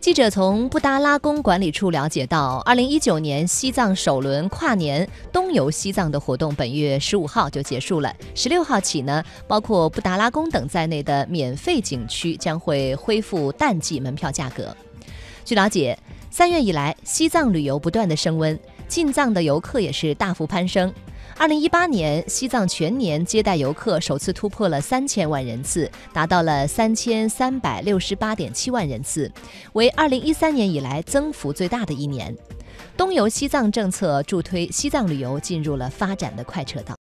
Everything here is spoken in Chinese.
记者从布达拉宫管理处了解到，二零一九年西藏首轮跨年东游西藏的活动本月十五号就结束了。十六号起呢，包括布达拉宫等在内的免费景区将会恢复淡季门票价格。据了解，三月以来，西藏旅游不断的升温，进藏的游客也是大幅攀升。二零一八年，西藏全年接待游客首次突破了三千万人次，达到了三千三百六十八点七万人次，为二零一三年以来增幅最大的一年。东游西藏政策助推西藏旅游进入了发展的快车道。